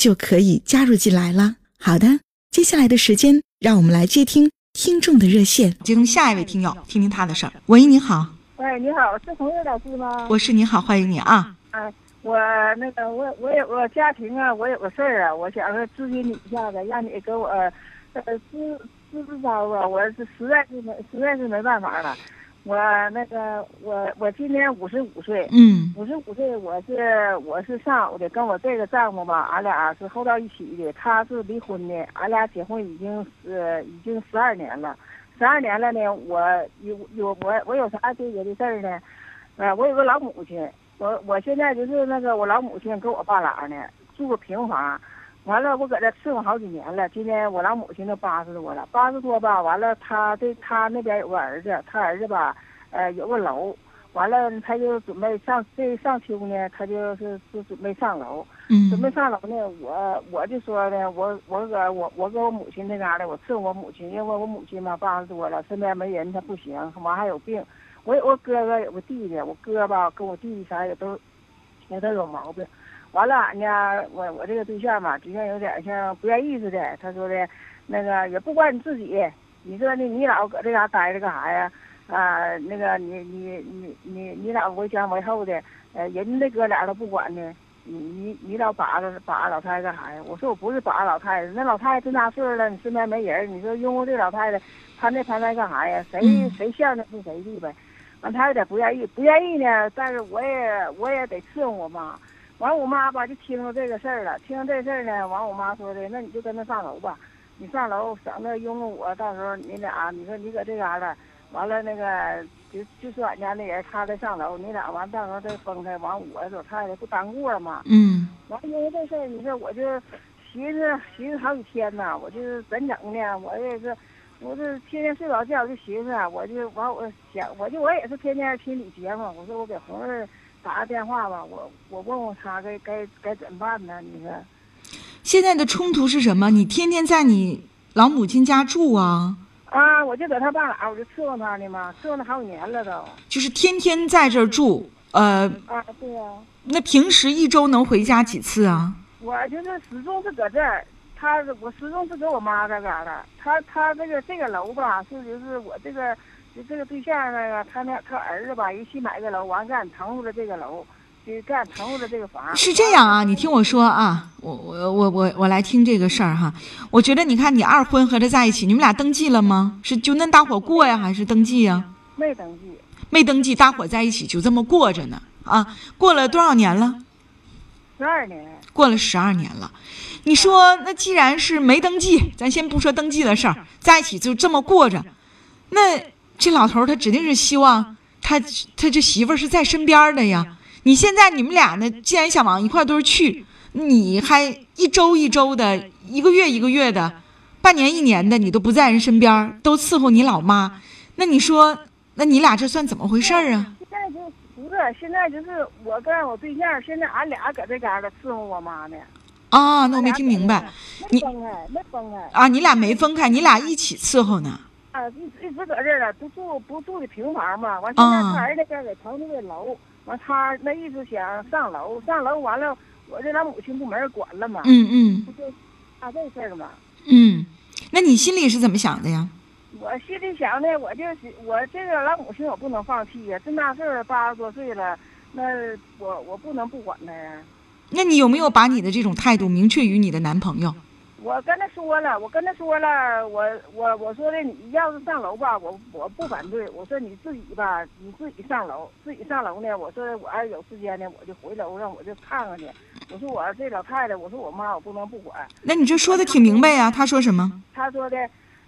就可以加入进来了。好的，接下来的时间，让我们来接听听众的热线，接通下一位听友，听听他的事儿。喂，你好。喂，你好，是红月老师吗？我是，你好，欢迎你啊。哎，我那个，我我有个家庭啊，我有个事儿啊，我想说咨询你一下子，让你给我呃支。支支招啊！我是实在是没实在是没办法了。我那个我我今年五十五岁，嗯，五十五岁，我是我是上的，跟我这个丈夫吧，俺俩是后到一起的。他是离婚的，俺俩结婚已经是已经十二年了，十二年了呢。我有有我我有啥纠结的事儿呢？呃，我有个老母亲，我我现在就是那个我老母亲跟我爸俩呢住个平房。完了，我搁这伺候好几年了。今年我老母亲都八十多了，八十多吧。完了，他这他那边有个儿子，他儿子吧，呃，有个楼。完了，他就准备上这上秋呢，他就是是准备上楼。嗯。准备上楼呢，我我就说呢，我我搁我我搁我母亲那嘎达，我伺候我母亲，因为我母亲嘛八十多了，身边没人，她不行，完还有病。我有个哥哥，有个弟弟，我哥吧跟我弟弟啥也都也都有毛病。完了，俺家我我这个对象嘛，对象有点像不愿意似的。他说的，那个也不管你自己，你说你你老搁这嘎待着干啥呀？啊，那个你你你你你老为前为后的，呃，人家那哥俩都不管呢，你你你老把着把着老太太干啥呀？我说我不是把着老太太，那老太太这么大岁数了，你身边没人，你说拥护这老太太，攀这攀那干啥呀？谁谁向着是谁的呗。完他有点不愿意，不愿意呢，但是我也我也得伺候我妈。完，我妈吧就听着这个事儿了，听着这事儿呢，完我妈说的，那你就跟他上楼吧，你上楼省得拥着我，到时候你俩，你说你搁这嘎达，完了那个就就说俺家那人他再上楼，你俩完到时候再分开，完我老太太不耽误了吗？嗯。完因为这事儿，你说我就寻思寻思好几天呐，我就是怎整呢？我也是，我这天天睡不着觉就寻思，我就完我想，我就我也是天天听你节目，我说我给红儿。打个电话吧，我我问问他该该该怎么办呢？你说，现在的冲突是什么？你天天在你老母亲家住啊？啊，我就搁他爸俩，我就伺候他呢嘛，伺候他好几年了都。就是天天在这儿住，呃。啊，对呀。那平时一周能回家几次啊？我就是始终是搁这儿，他我始终是搁我妈这嘎达。他他这个这个楼吧，是就是我这个。就这个对象那个，他那他儿子吧，一起买个楼，完干腾出了这个楼，就干腾出了这个房。是这样啊，你听我说啊，我我我我我来听这个事儿哈。我觉得你看你二婚和他在一起，你们俩登记了吗？是就恁大伙过呀，还是登记呀？没登记。没登记，大伙在一起就这么过着呢啊？过了多少年了？十二年。过了十二年了，你说那既然是没登记，咱先不说登记的事儿，在一起就这么过着，那。这老头他指定是希望他他这媳妇儿是在身边的呀。你现在你们俩呢，既然想往一块堆儿去，你还一周一周的，一个月一个月的，半年一年的，你都不在人身边，都伺候你老妈。那你说，那你俩这算怎么回事儿啊？现在就不是，现在就是我跟我对象，现在俺俩搁这嘎达伺候我妈呢。啊，那我没听明白。你分开，没分开。啊，你俩没分开，你俩一起伺候呢。啊，一一直搁这儿了，不住不住的平房嘛。完现在他儿子在给腾出的楼，完他那意思想上楼，上楼完了，我这老母亲不没人管了嘛。嗯嗯。不就他这事儿嘛。嗯，那你心里是怎么想的呀？我心里想的，我就是我这个老母亲，我不能放弃呀。这么大岁了，八十多岁了，那我我不能不管他呀。那你有没有把你的这种态度明确于你的男朋友？我我跟他说了，我跟他说了，我我我说的，你要是上楼吧，我我不反对。我说你自己吧，你自己上楼，自己上楼呢。我说我要是有时间呢，我就回楼上，我就看看去。我说我这老太太，我说我妈，我不能不管。那你这说的挺明白呀？他说什么？他说的。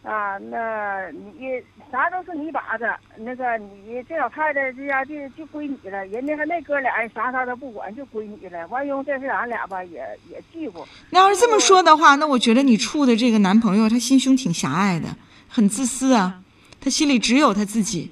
啊，那你啥都是你把子，那个你这老太太这家就就归你了，人家和那哥俩啥啥都不管，就归你了。完用这事俺俩吧也也记过。那要是这么说的话，那我觉得你处的这个男朋友他心胸挺狭隘的，很自私啊，他心里只有他自己。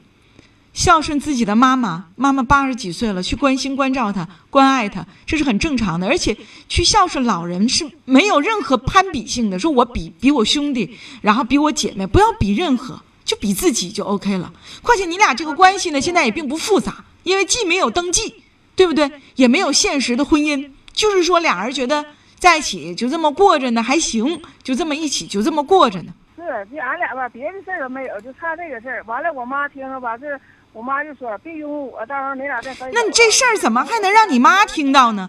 孝顺自己的妈妈，妈妈八十几岁了，去关心关照她、关爱她，这是很正常的。而且去孝顺老人是没有任何攀比性的，说我比比我兄弟，然后比我姐妹，不要比任何，就比自己就 OK 了。况且你俩这个关系呢，现在也并不复杂，因为既没有登记，对不对？也没有现实的婚姻，就是说俩人觉得在一起就这么过着呢，还行，就这么一起就这么过着呢。是，就俺俩吧，别的事儿都没有，就差这个事儿。完了，我妈听着吧，这。我妈就说：“别拥我，到时候你俩再分。”那你这事儿怎么还能让你妈听到呢？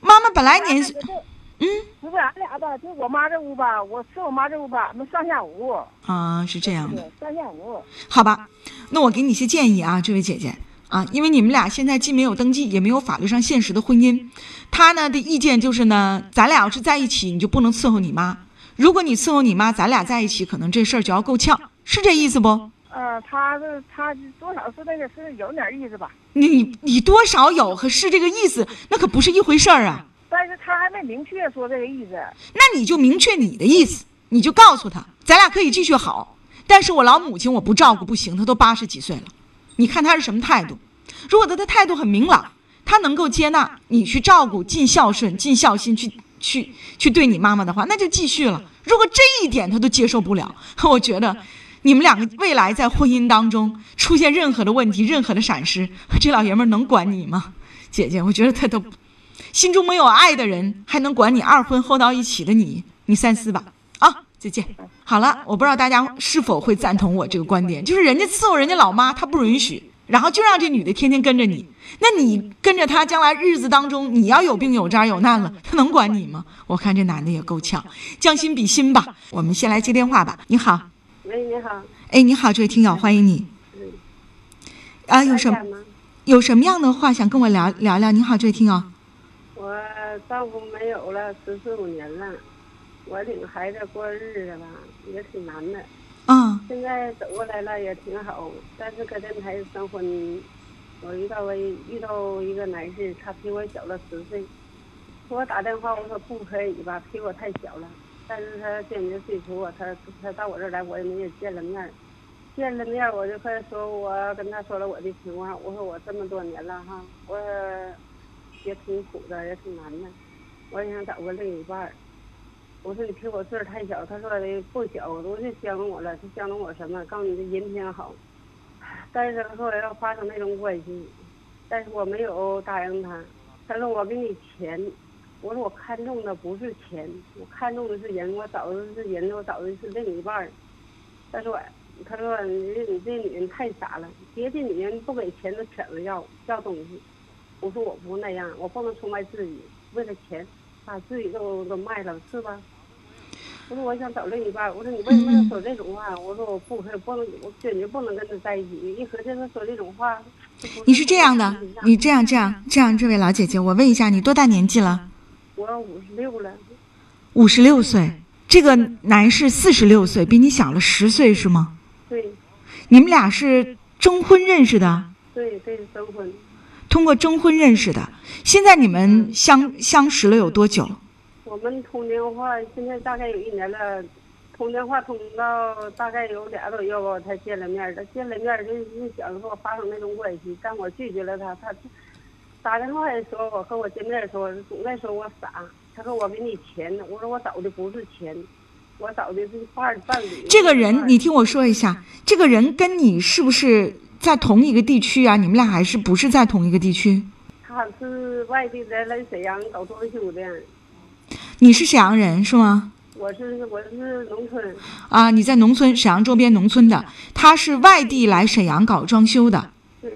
妈妈本来年岁，嗯，不是俺俩吧？就我妈这屋吧，我是我妈这屋吧，俺们上下屋。啊，是这样的。上下屋。好吧，那我给你一些建议啊，这位姐姐啊，因为你们俩现在既没有登记，也没有法律上现实的婚姻。他呢的意见就是呢，咱俩要是在一起，你就不能伺候你妈。如果你伺候你妈，咱俩在一起，可能这事儿就要够呛，是这意思不？呃，他是他多少是那个是有点意思吧？你你多少有和是这个意思，那可不是一回事儿啊。但是他还没明确说这个意思。那你就明确你的意思，你就告诉他，咱俩可以继续好，但是我老母亲我不照顾不行，她都八十几岁了，你看他是什么态度？如果他的态度很明朗，他能够接纳你去照顾、尽孝顺、尽孝心去去去对你妈妈的话，那就继续了。如果这一点他都接受不了，我觉得。你们两个未来在婚姻当中出现任何的问题、任何的闪失，这老爷们能管你吗？姐姐，我觉得他都心中没有爱的人，还能管你二婚后到一起的你？你三思吧。啊，再见。好了，我不知道大家是否会赞同我这个观点，就是人家伺候人家老妈，他不允许，然后就让这女的天天跟着你，那你跟着他，将来日子当中你要有病有灾有难了，他能管你吗？我看这男的也够呛，将心比心吧。我们先来接电话吧。你好。喂，你好。哎，你好，这位听友，欢迎你。嗯。啊，有什么？有什么样的话想跟我聊聊聊？你好，这位听友。我丈夫没有了十四五年了，我领孩子过日子吧，也挺难的。嗯。现在走过来了也挺好，但是搁这孩子生婚，我遇到我遇到一个男士，他比我小了十岁。给我打电话，我说不可以吧，比我太小了。但是他坚决拒绝我，他他到我这儿来，我也没有见了面，见了面我就和他说，我跟他说了我的情况，我说我这么多年了哈，我也挺苦的，也挺难的，我也想找个另一半儿。我说你比我岁数太小，他说的不小，我就相中我了，他相中我什么？告诉你这人品好，但是他说要发生那种关系，但是我没有答应他，他说我给你钱。我说我看中的不是钱，我看中的是人，我找的是人，我找的是另一半儿。他说，他说你这女人太傻了，别的女人不给钱都抢着要要东西。我说我不那样，我不能出卖自己，为了钱把自己都都卖了，是吧？我说我想找另一半，我说你为什么要说这种话？我说我不可，不能，我坚决不能跟他在一起。一合计他说这种话，你是这样的，你这样这样这样，这位老姐姐，我问一下，你多大年纪了？我五十六了，五十六岁，这个男士四十六岁，比你小了十岁是吗？对。你们俩是征婚认识的？对，对，征婚。通过征婚认识的，现在你们相相识了有多久？我们通电话，现在大概有一年了，通电话通到大概有俩多月吧，才见了面的。见了面就就想和我发生那种关系，但我拒绝了他，他。打电话的时候，我和我见面的时候，总在说我傻。他说我给你钱呢，我说我找的不是钱，我找的是伴伴侣。这个人，你听我说一下，这个人跟你是不是在同一个地区啊？你们俩还是不是在同一个地区？他是外地的，来沈阳搞装修的。你是沈阳人是吗？我是我是农村。啊，你在农村，沈阳周边农村的。他是外地来沈阳搞装修的。对。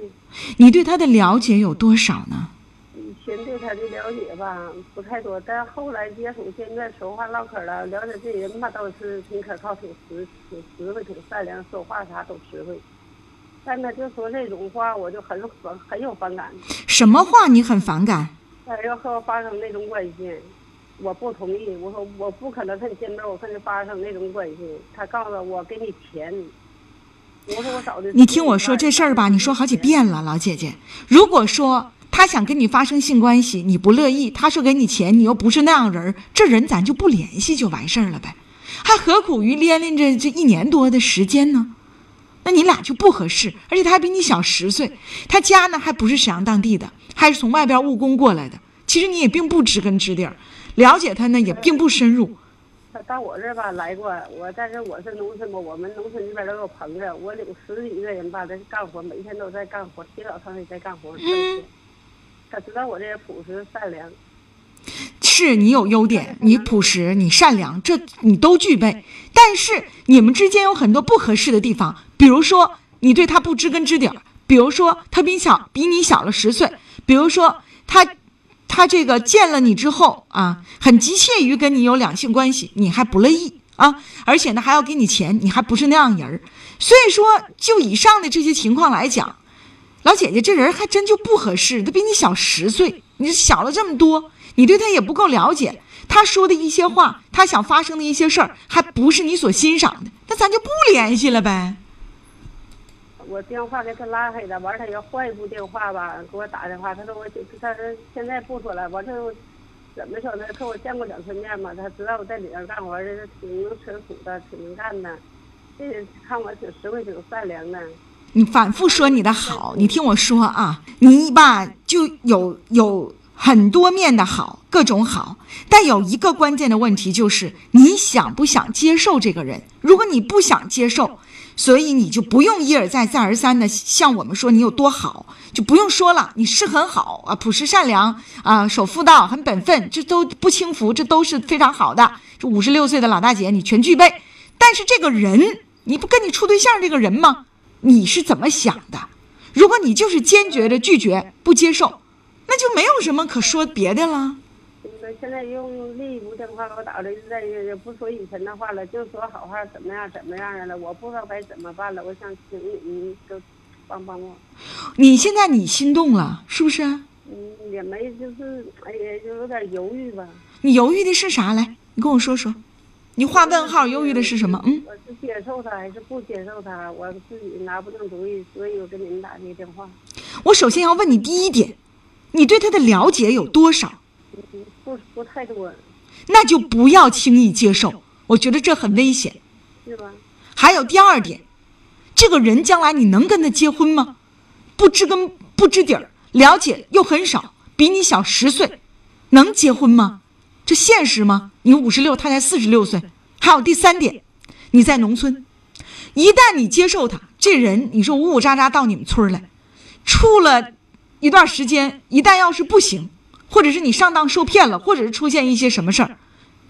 你对他的了解有多少呢？以前前对他的了解吧不太多，但后来接触，现在说话唠嗑了，了解这人吧倒是挺可靠、挺实、挺实惠、挺善良，说话啥都实惠。但他就说这种话，我就很很很有反感。什么话你很反感？他要和我发生那种关系，我不同意。我说我不可能跟你见面，我跟你发生那种关系。他告诉我，我给你钱。你听我说这事儿吧，你说好几遍了，老姐姐。如果说他想跟你发生性关系，你不乐意，他说给你钱，你又不是那样人，这人咱就不联系就完事儿了呗，还何苦于连连着这一年多的时间呢？那你俩就不合适，而且他还比你小十岁，他家呢还不是沈阳当地的，还是从外边务工过来的。其实你也并不知根知底儿，了解他呢也并不深入。他到我这儿吧来过，我但是我是农村嘛，我们农村这边都有棚子，我有十几个人吧在干活，每天都在干活，起早上也在干活。嗯。他知道我这人朴实善良。是你有优点，你朴实，你善良，这你都具备。但是你们之间有很多不合适的地方，比如说你对他不知根知底儿，比如说他比小比你小了十岁，比如说他他这个见了你之后啊，很急切于跟你有两性关系，你还不乐意啊，而且呢还要给你钱，你还不是那样人儿。所以说，就以上的这些情况来讲，老姐姐这人还真就不合适，他比你小十岁，你小了这么多。你对他也不够了解，他说的一些话，他想发生的一些事儿，还不是你所欣赏的，那咱就不联系了呗。我电话给他拉黑了，完他要换一部电话吧，给我打电话，他说我，他说现在不说了，完就怎么说呢？和我见过两次面嘛，他知道我在里边干活，这是挺能吃苦的，挺能干的，这看我挺实惠，挺善良的。你反复说你的好，你听我说啊，你吧就有有。很多面的好，各种好，但有一个关键的问题就是你想不想接受这个人？如果你不想接受，所以你就不用一而再、再而三的向我们说你有多好，就不用说了。你是很好啊，朴实善良啊，守妇道，很本分，这都不轻浮，这都是非常好的。这五十六岁的老大姐，你全具备。但是这个人，你不跟你处对象这个人吗？你是怎么想的？如果你就是坚决的拒绝、不接受。那就没有什么可说别的了。那现在用另一部电话给我打了，再也不说以前的话了，就说好话，怎么样怎么样的了，我不知道该怎么办了。我想请你都帮帮我。你现在你心动了是不是？嗯，也没，就是哎呀，就有点犹豫吧。你犹豫的是啥？来，你跟我说说。你画问号，犹豫的是什么？嗯。我是接受他还是不接受他？我自己拿不定主意，所以我给你们打这个电话。我首先要问你第一点。你对他的了解有多少？不不太多，那就不要轻易接受。我觉得这很危险，是吧？还有第二点，这个人将来你能跟他结婚吗？不知根不知底儿，了解又很少，比你小十岁，能结婚吗？这现实吗？你五十六，他才四十六岁。还有第三点，你在农村，一旦你接受他，这人你说呜呜喳喳到你们村来，处了。一段时间，一旦要是不行，或者是你上当受骗了，或者是出现一些什么事儿，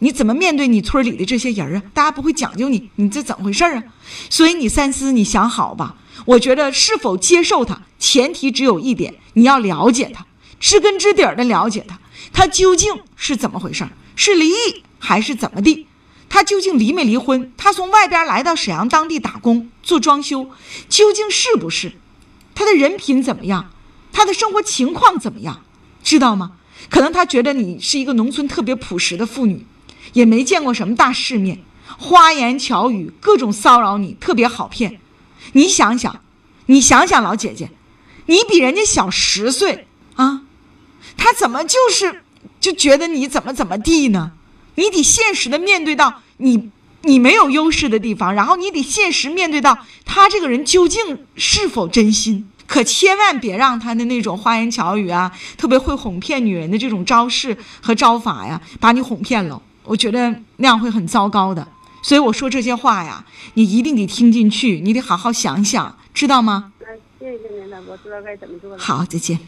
你怎么面对你村里的这些人啊？大家不会讲究你，你这怎么回事啊？所以你三思，你想好吧。我觉得是否接受他，前提只有一点，你要了解他，知根知底儿的了解他，他究竟是怎么回事？是离异还是怎么地？他究竟离没离婚？他从外边来到沈阳当地打工做装修，究竟是不是？他的人品怎么样？他的生活情况怎么样，知道吗？可能他觉得你是一个农村特别朴实的妇女，也没见过什么大世面，花言巧语，各种骚扰你，特别好骗。你想想，你想想，老姐姐，你比人家小十岁啊，他怎么就是就觉得你怎么怎么地呢？你得现实的面对到你你没有优势的地方，然后你得现实面对到他这个人究竟是否真心。可千万别让他的那种花言巧语啊，特别会哄骗女人的这种招式和招法呀，把你哄骗了。我觉得那样会很糟糕的。所以我说这些话呀，你一定得听进去，你得好好想想，知道吗？谢谢您了，我知道该怎么做了。好，再见。